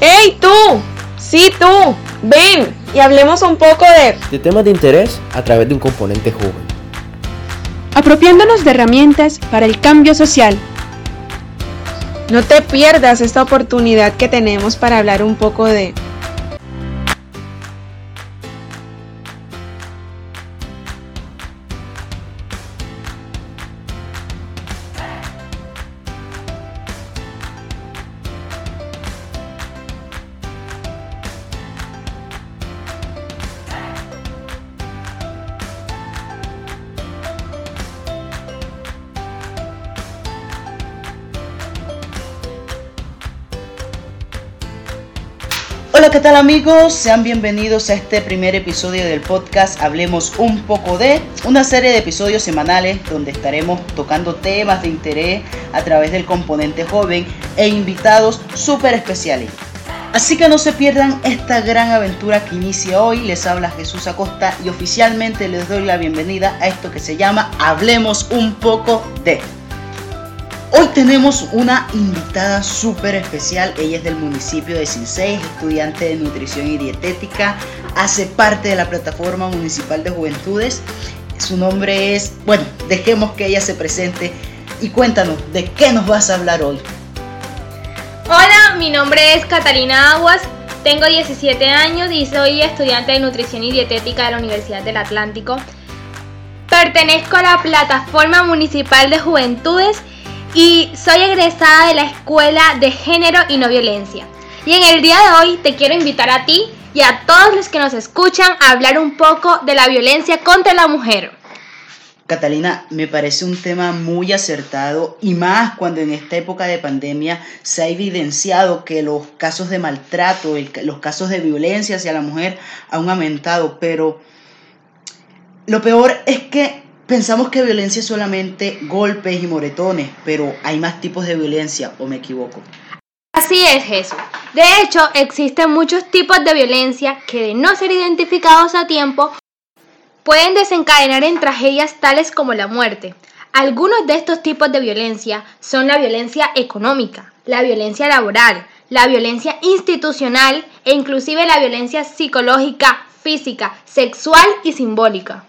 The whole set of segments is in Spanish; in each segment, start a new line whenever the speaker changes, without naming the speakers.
¡Hey tú! Sí tú, ven y hablemos un poco de...
De temas de interés a través de un componente joven.
Apropiándonos de herramientas para el cambio social.
No te pierdas esta oportunidad que tenemos para hablar un poco de
¿qué tal amigos? Sean bienvenidos a este primer episodio del podcast Hablemos un poco de una serie de episodios semanales donde estaremos tocando temas de interés a través del componente joven e invitados súper especiales. Así que no se pierdan esta gran aventura que inicia hoy. Les habla Jesús Acosta y oficialmente les doy la bienvenida a esto que se llama Hablemos un poco de. Hoy tenemos una invitada súper especial. Ella es del municipio de Cincey, estudiante de nutrición y dietética. Hace parte de la plataforma municipal de juventudes. Su nombre es, bueno, dejemos que ella se presente y cuéntanos de qué nos vas a hablar hoy.
Hola, mi nombre es Catalina Aguas. Tengo 17 años y soy estudiante de nutrición y dietética de la Universidad del Atlántico. Pertenezco a la plataforma municipal de juventudes y soy egresada de la Escuela de Género y No Violencia. Y en el día de hoy te quiero invitar a ti y a todos los que nos escuchan a hablar un poco de la violencia contra la mujer.
Catalina, me parece un tema muy acertado y más cuando en esta época de pandemia se ha evidenciado que los casos de maltrato, los casos de violencia hacia la mujer han aumentado, pero lo peor es que Pensamos que violencia es solamente golpes y moretones, pero hay más tipos de violencia, ¿o me equivoco?
Así es, Jesús. De hecho, existen muchos tipos de violencia que de no ser identificados a tiempo pueden desencadenar en tragedias tales como la muerte. Algunos de estos tipos de violencia son la violencia económica, la violencia laboral, la violencia institucional e inclusive la violencia psicológica, física, sexual y simbólica.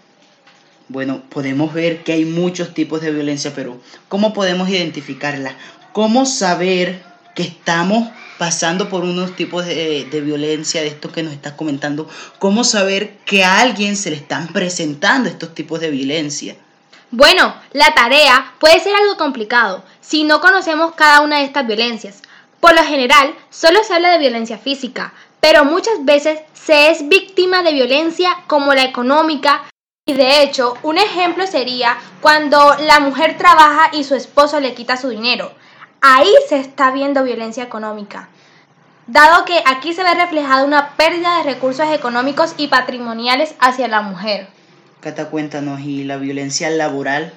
Bueno, podemos ver que hay muchos tipos de violencia, pero ¿cómo podemos identificarla? ¿Cómo saber que estamos pasando por unos tipos de, violencia, de esto que nos estás comentando? ¿Cómo saber que a alguien se le están presentando estos tipos de violencia?
Bueno, la tarea puede ser algo complicado si no conocemos cada una de estas violencias. Por lo general, solo se habla de violencia física, pero muchas veces se es víctima de violencia como la económica, y de hecho, un ejemplo sería cuando la mujer trabaja y su esposo le quita su dinero. Ahí se está viendo violencia económica. Dado que aquí se ve reflejada una pérdida de recursos económicos y patrimoniales hacia la mujer.
Cata, cuéntanos, ¿y la violencia laboral?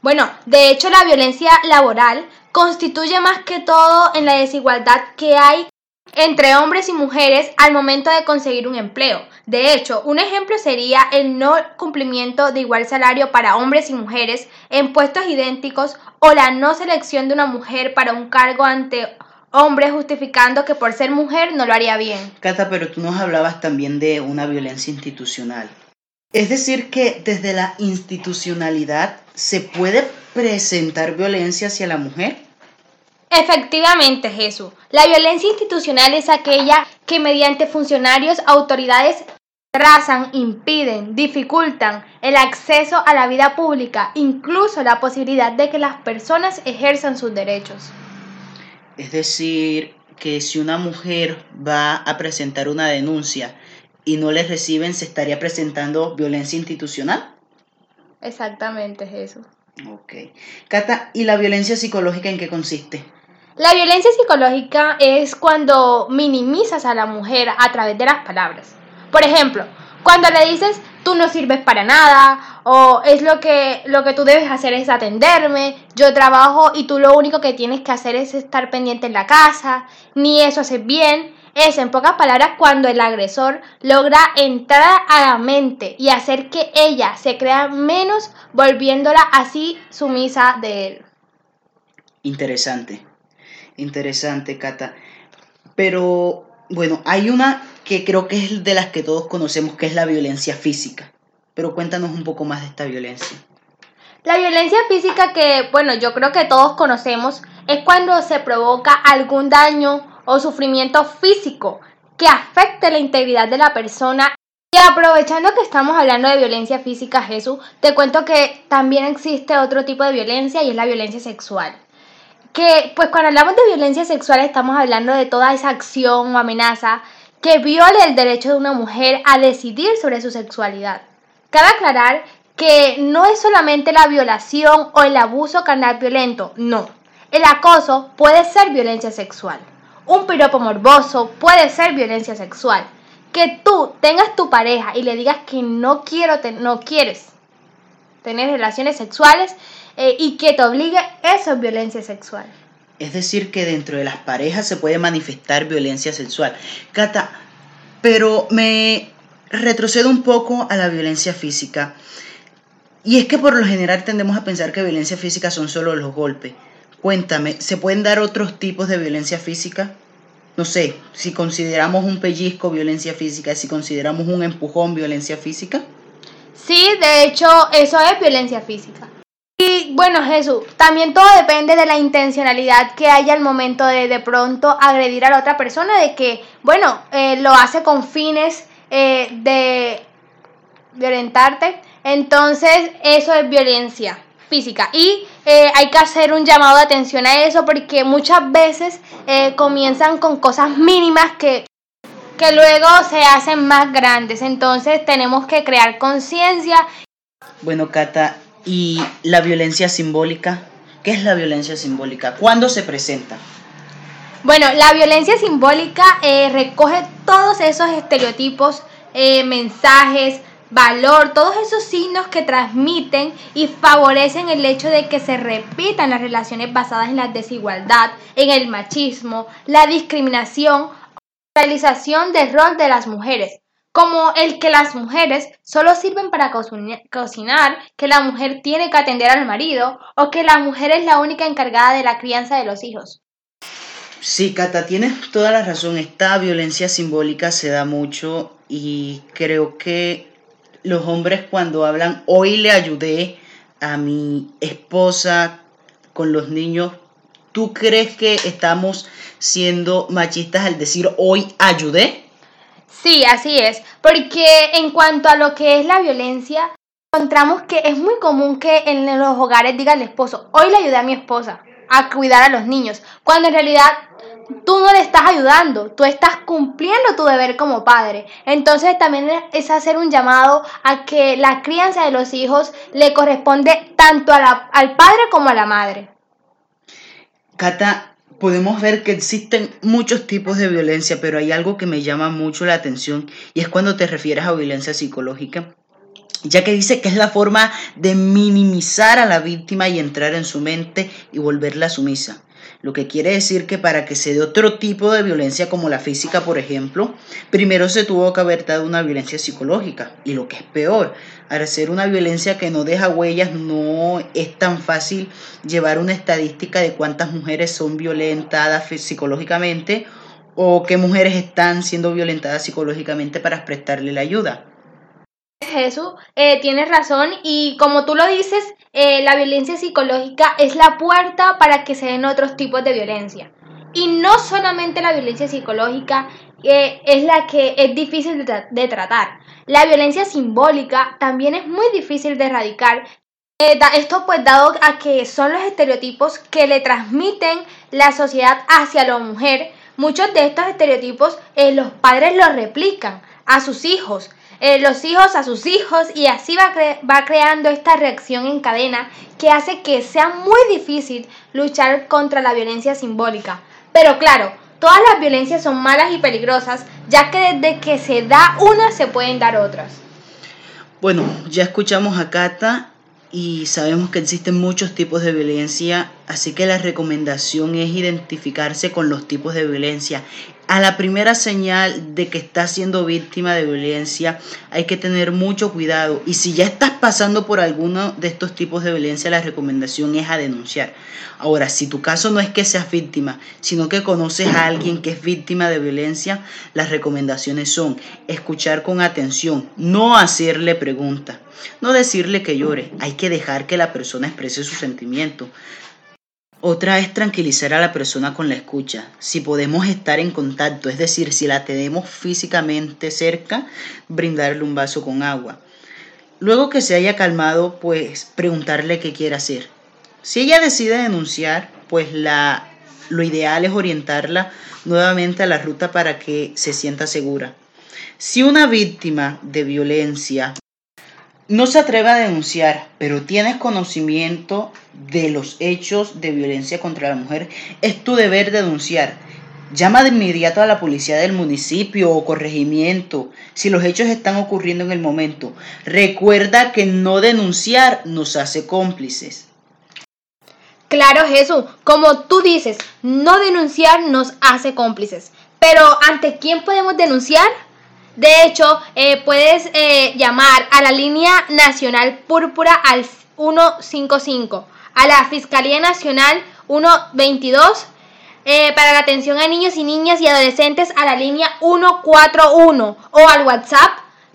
Bueno, de hecho la violencia laboral constituye más que todo en la desigualdad que hay entre hombres y mujeres al momento de conseguir un empleo. De hecho, un ejemplo sería el no cumplimiento de igual salario para hombres y mujeres en puestos idénticos o la no selección de una mujer para un cargo ante hombres justificando que por ser mujer no lo haría bien.
Cata, pero tú nos hablabas también de una violencia institucional. Es decir, que desde la institucionalidad se puede presentar violencia hacia la mujer.
Efectivamente, Jesús. La violencia institucional es aquella que mediante funcionarios, autoridades, trazan, impiden, dificultan el acceso a la vida pública, incluso la posibilidad de que las personas ejerzan sus derechos.
Es decir, que si una mujer va a presentar una denuncia y no le reciben, ¿se estaría presentando violencia institucional?
Exactamente, Jesús.
Ok. Cata, ¿y la violencia psicológica en qué consiste?
La violencia psicológica es cuando minimizas a la mujer a través de las palabras. Por ejemplo, cuando le dices tú no sirves para nada o es lo que lo que tú debes hacer es atenderme, yo trabajo y tú lo único que tienes que hacer es estar pendiente en la casa, ni eso haces bien. Es en pocas palabras cuando el agresor logra entrar a la mente y hacer que ella se crea menos volviéndola así sumisa de él.
Interesante. Interesante, Cata. Pero bueno, hay una que creo que es de las que todos conocemos, que es la violencia física. Pero cuéntanos un poco más de esta violencia.
La violencia física que, bueno, yo creo que todos conocemos es cuando se provoca algún daño o sufrimiento físico que afecte la integridad de la persona. Y aprovechando que estamos hablando de violencia física, Jesús, te cuento que también existe otro tipo de violencia y es la violencia sexual. Que, pues cuando hablamos de violencia sexual estamos hablando de toda esa acción o amenaza que viole el derecho de una mujer a decidir sobre su sexualidad. Cabe aclarar que no es solamente la violación o el abuso carnal violento, no. El acoso puede ser violencia sexual. Un piropo morboso puede ser violencia sexual. Que tú tengas tu pareja y le digas que no quiero, no quieres tener relaciones sexuales eh, y que te obligue, eso es violencia sexual.
Es decir, que dentro de las parejas se puede manifestar violencia sexual. Cata, pero me retrocedo un poco a la violencia física. Y es que por lo general tendemos a pensar que violencia física son solo los golpes. Cuéntame, ¿se pueden dar otros tipos de violencia física? No sé, si consideramos un pellizco violencia física, si consideramos un empujón violencia física.
Sí, de hecho, eso es violencia física. Y bueno, Jesús, también todo depende de la intencionalidad que haya al momento de de pronto agredir a la otra persona, de que, bueno, eh, lo hace con fines eh, de violentarte. Entonces, eso es violencia física. Y eh, hay que hacer un llamado de atención a eso porque muchas veces comienzan con cosas mínimas que, que luego se hacen más grandes. Entonces, tenemos que crear conciencia.
Bueno, Cata, y la violencia simbólica. ¿Qué es la violencia simbólica? ¿Cuándo se presenta?
Bueno, la violencia simbólica eh, recoge todos esos estereotipos, eh, mensajes, valor, todos esos signos que transmiten y favorecen el hecho de que se repitan las relaciones basadas en la desigualdad, en el machismo, la discriminación, realización del rol de las mujeres, como el que las mujeres solo sirven para cocinar, que la mujer tiene que atender al marido o que la mujer es la única encargada de la crianza de los hijos.
Sí, Cata, tienes toda la razón. Esta violencia simbólica se da mucho y creo que los hombres cuando hablan, hoy le ayudé a mi esposa con los niños, ¿tú crees que estamos siendo machistas al decir hoy ayudé?
Sí, así es, porque en cuanto a lo que es la violencia, encontramos que es muy común que en los hogares diga el esposo, hoy le ayudé a mi esposa a cuidar a los niños, cuando en realidad tú no le estás ayudando, tú estás cumpliendo tu deber como padre. Entonces también es hacer un llamado a que la crianza de los hijos le corresponde tanto al padre como a la madre.
Cata, podemos ver que existen muchos tipos de violencia, pero hay algo que me llama mucho la atención y es cuando te refieres a violencia psicológica, ya que dice que es la forma de minimizar a la víctima y entrar en su mente y volverla sumisa. Lo que quiere decir que para que se dé otro tipo de violencia como la física, por ejemplo, primero se tuvo que haber dado una violencia psicológica. Y lo que es peor, al ser una violencia que no deja huellas, no es tan fácil llevar una estadística de cuántas mujeres son violentadas psicológicamente o qué mujeres están siendo violentadas psicológicamente para prestarle la ayuda.
Jesús, eh, tienes razón y como tú lo dices, eh, la violencia psicológica es la puerta para que se den otros tipos de violencia. Y no solamente la violencia psicológica eh, es la que es difícil de, de, tratar. La violencia simbólica también es muy difícil de erradicar. esto pues dado a que son los estereotipos que le transmiten la sociedad hacia la mujer. Muchos de estos estereotipos los padres los replican a sus hijos. Eh, los hijos a sus hijos y así va, va creando esta reacción en cadena que hace que sea muy difícil luchar contra la violencia simbólica. Pero claro, todas las violencias son malas y peligrosas, ya que desde que se da una se pueden dar otras.
Bueno, ya escuchamos a Cata y sabemos que existen muchos tipos de violencia, así que la recomendación es identificarse con los tipos de violencia A la primera señal de que estás siendo víctima de violencia hay que tener mucho cuidado y si ya estás pasando por alguno de estos tipos de violencia la recomendación es a denunciar. Ahora, si tu caso no es que seas víctima, sino que conoces a alguien que es víctima de violencia, las recomendaciones son escuchar con atención, no hacerle preguntas, no decirle que llore, hay que dejar que la persona exprese su sentimiento. Otra es tranquilizar a la persona con la escucha. Si podemos estar en contacto, es decir, si la tenemos físicamente cerca, brindarle un vaso con agua. Luego que se haya calmado, pues preguntarle qué quiere hacer. Si ella decide denunciar, pues la, lo ideal es orientarla nuevamente a la ruta para que se sienta segura. Si una víctima de violencia no se atreve a denunciar, pero tienes conocimiento de los hechos de violencia contra la mujer, es tu deber denunciar. Llama de inmediato a la policía del municipio o corregimiento si los hechos están ocurriendo en el momento. Recuerda que no denunciar nos hace cómplices.
Claro, Jesús, como tú dices, no denunciar nos hace cómplices. Pero ¿ante quién podemos denunciar? De hecho, eh, puedes eh, llamar a la línea nacional púrpura al 155, a la Fiscalía Nacional 122, eh, para la atención a niños y niñas y adolescentes a la línea 141 o al WhatsApp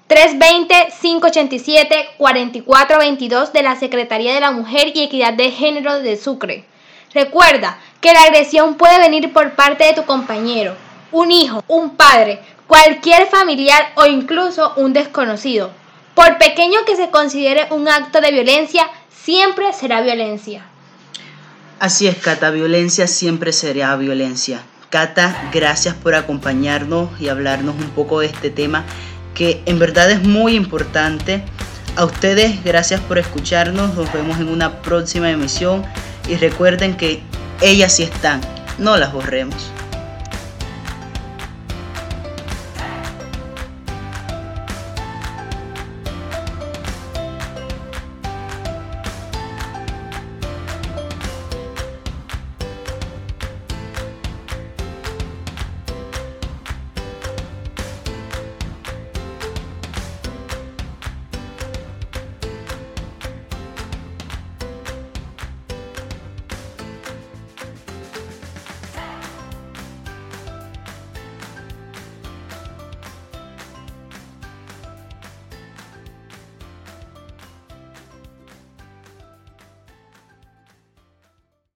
320-587-4422 de la Secretaría de la Mujer y Equidad de Género de Sucre. Recuerda que la agresión puede venir por parte de tu compañero, un hijo, un padre, cualquier familiar o incluso un desconocido. Por pequeño que se considere un acto de violencia, siempre será violencia.
Así es, Cata, violencia siempre será violencia. Cata, gracias por acompañarnos y hablarnos un poco de este tema que en verdad es muy importante. A ustedes, gracias por escucharnos. Nos vemos en una próxima emisión y recuerden que ellas sí están, no las borremos.